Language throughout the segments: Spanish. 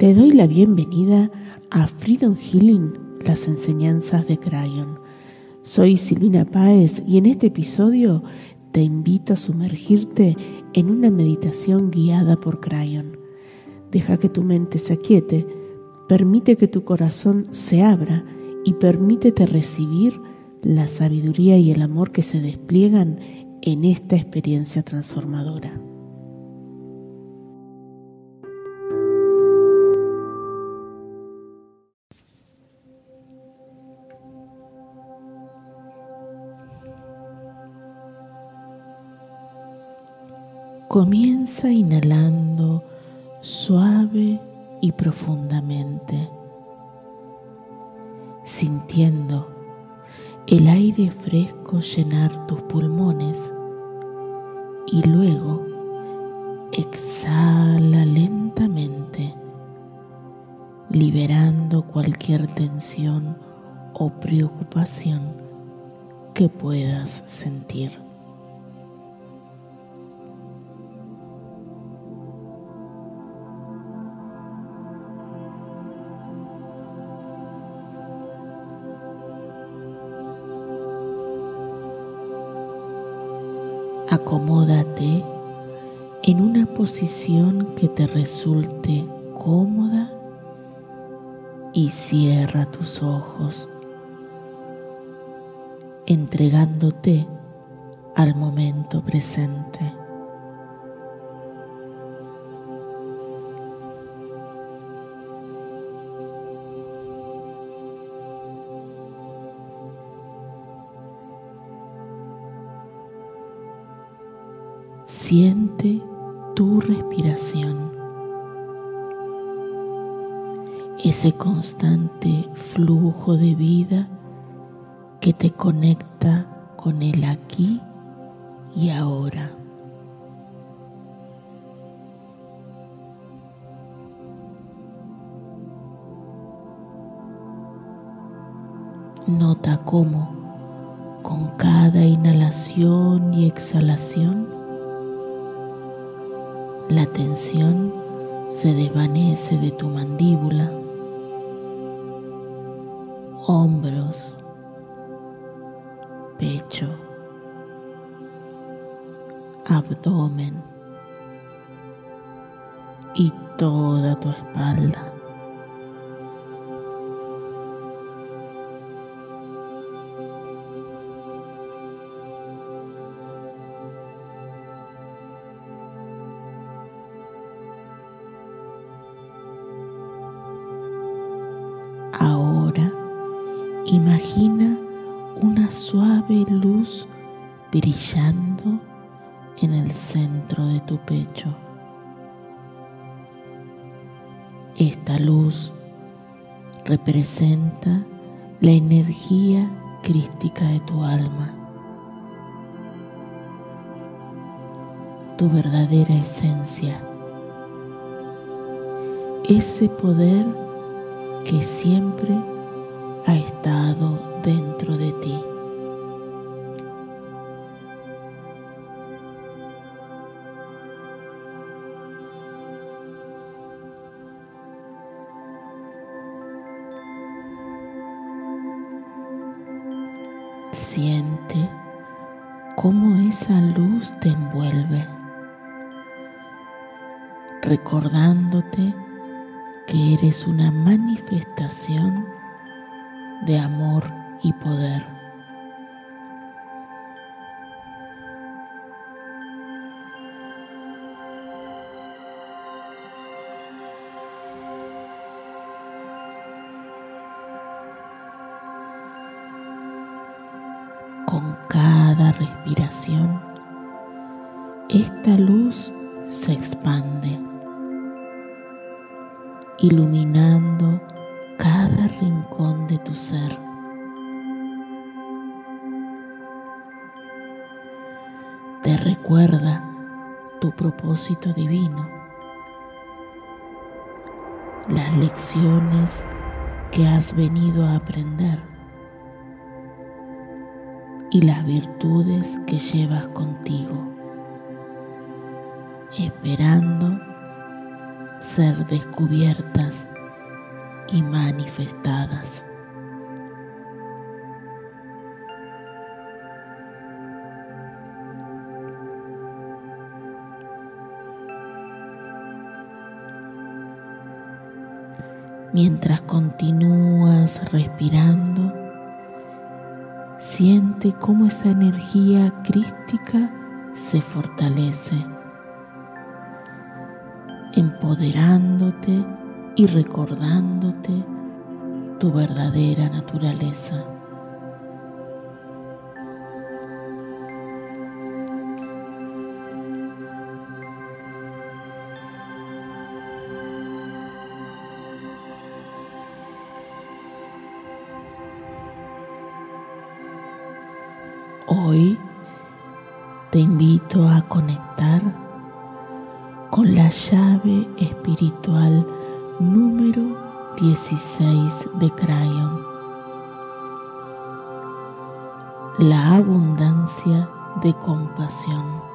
Te doy la bienvenida a Freedom Healing, las enseñanzas de Crayon. Soy Silvina Páez y en este episodio te invito a sumergirte en una meditación guiada por Crayon. Deja que tu mente se aquiete, permite que tu corazón se abra y permítete recibir la sabiduría y el amor que se despliegan en esta experiencia transformadora. Comienza inhalando suave y profundamente, sintiendo el aire fresco llenar tus pulmones y luego exhala lentamente, liberando cualquier tensión o preocupación que puedas sentir. En una posición que te resulte cómoda y cierra tus ojos, entregándote al momento presente. Siente tu respiración, ese constante flujo de vida que te conecta con el aquí y ahora. Nota cómo con cada inhalación y exhalación la tensión se desvanece de tu mandíbula, hombros, pecho, abdomen y toda tu espalda. En el centro de tu pecho. Esta luz representa la energía crística de tu alma, tu verdadera esencia, ese poder que siempre ha estado dentro de ti. Cómo esa luz te envuelve, recordándote que eres una manifestación de amor y poder. Con cada respiración, esta luz se expande, iluminando cada rincón de tu ser. Te recuerda tu propósito divino, las lecciones que has venido a aprender y las virtudes que llevas contigo, esperando ser descubiertas y manifestadas. Mientras continúas respirando, siente cómo esa energía crística se fortalece, empoderándote y recordándote tu verdadera naturaleza. Hoy te invito a conectar con la llave espiritual número 16 de Crayon. La abundancia de compasión.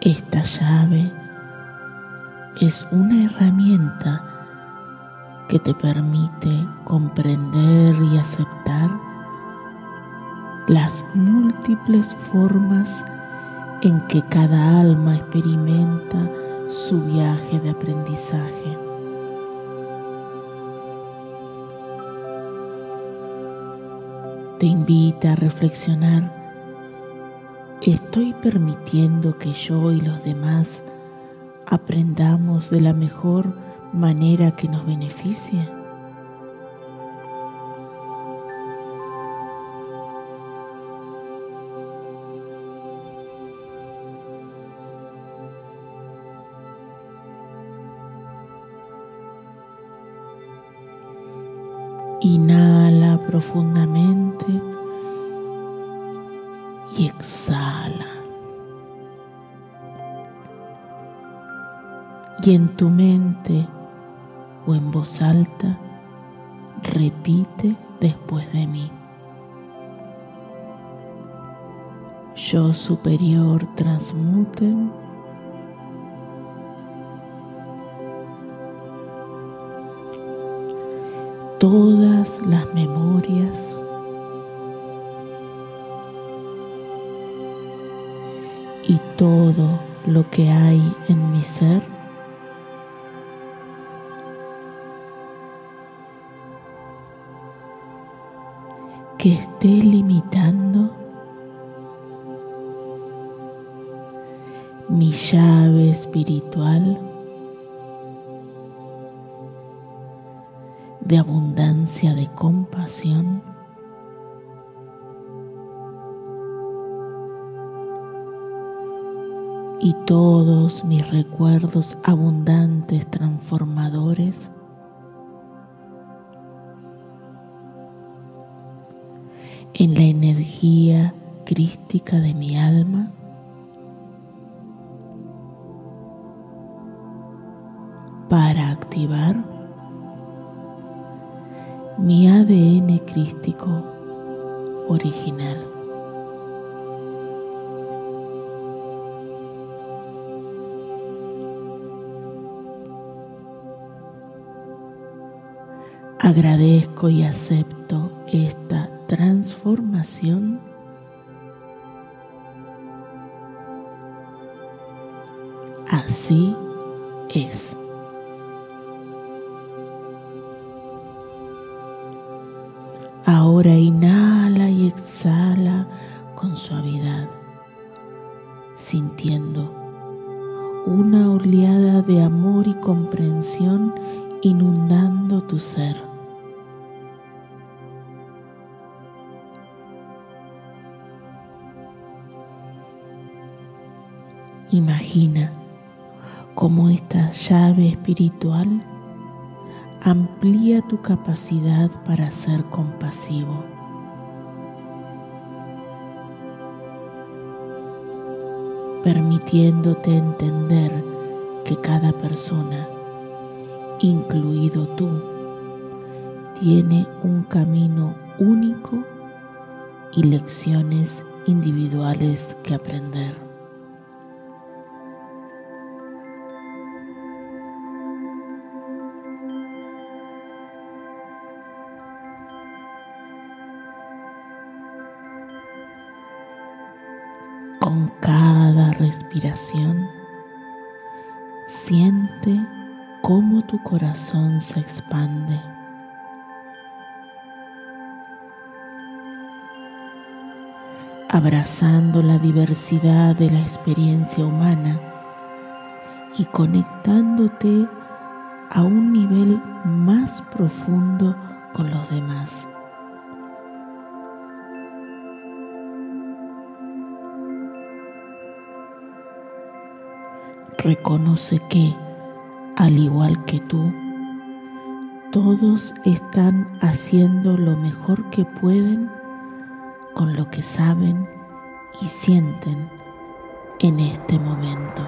Esta llave es una herramienta que te permite comprender y aceptar las múltiples formas en que cada alma experimenta su viaje de aprendizaje. Te invita a reflexionar ¿Estoy permitiendo que yo y los demás aprendamos de la mejor manera que nos beneficie? Inhala profundamente Y en tu mente o en voz alta, repite después de mí. Yo superior transmuten. Todas las memorias. Y todo lo que hay en mi ser que esté limitando mi llave espiritual de abundancia de compasión. Y todos mis recuerdos abundantes transformadores en la energía crística de mi alma para activar mi ADN crístico original. Agradezco y acepto transformación Así es. Ahora inhala y exhala con suavidad, sintiendo una oleada de amor y comprensión inundando tu ser. Imagina cómo esta llave espiritual amplía tu capacidad para ser compasivo. permitiéndote entender que cada persona incluido tú, tiene un camino único y lecciones individuales que aprender. Respiración, siente cómo tu corazón se expande. abrazando la diversidad de la experiencia humana y conectándote a un nivel más profundo con los demás. Reconoce que, al igual que tú, todos están haciendo lo mejor que pueden con lo que saben y sienten en este momento.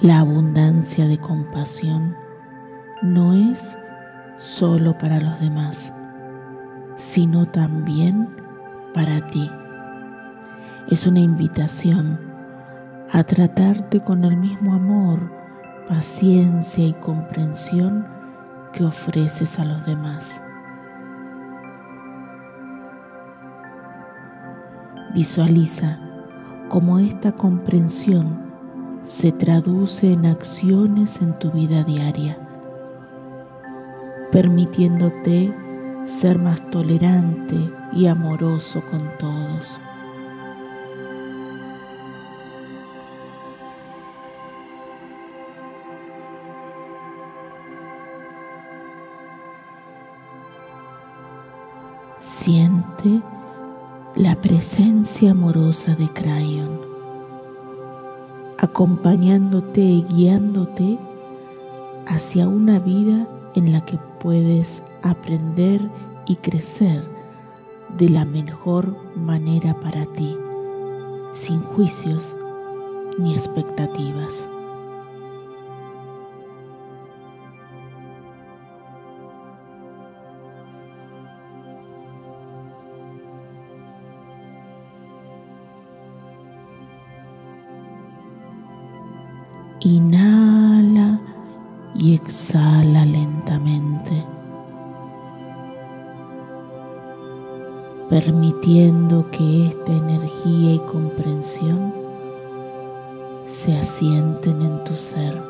La abundancia de compasión no es solo para los demás, sino también para ti. Es una invitación a tratarte con el mismo amor, paciencia y comprensión que ofreces a los demás. Visualiza cómo esta comprensión se traduce en acciones en tu vida diaria, permitiéndote ser más tolerante y amoroso con todos. Siente la presencia amorosa de Crayon acompañándote y guiándote hacia una vida en la que puedes aprender y crecer de la mejor manera para ti, sin juicios ni expectativas. Inhala y exhala lentamente, permitiendo que esta energía y comprensión se asienten en tu ser.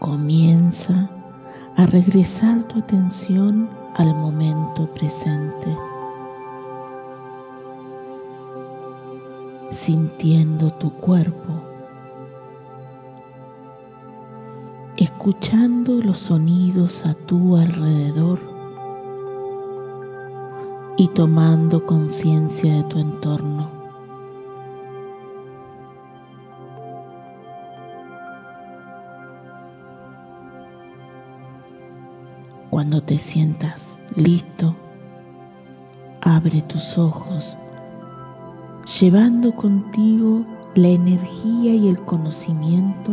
Comienza a regresar tu atención al momento presente, sintiendo tu cuerpo, escuchando los sonidos a tu alrededor y tomando conciencia de tu entorno. Cuando te sientas listo, abre tus ojos, llevando contigo la energía y el conocimiento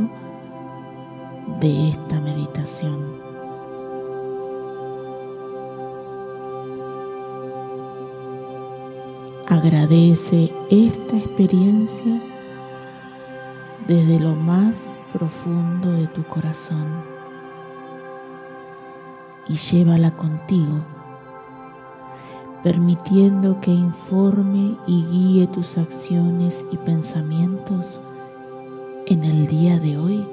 de esta meditación. Agradece esta experiencia desde lo más profundo de tu corazón y llévala contigo, permitiendo que informe y guíe tus acciones y pensamientos en el día de hoy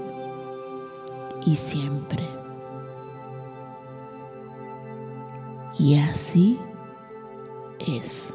y siempre. Y así es.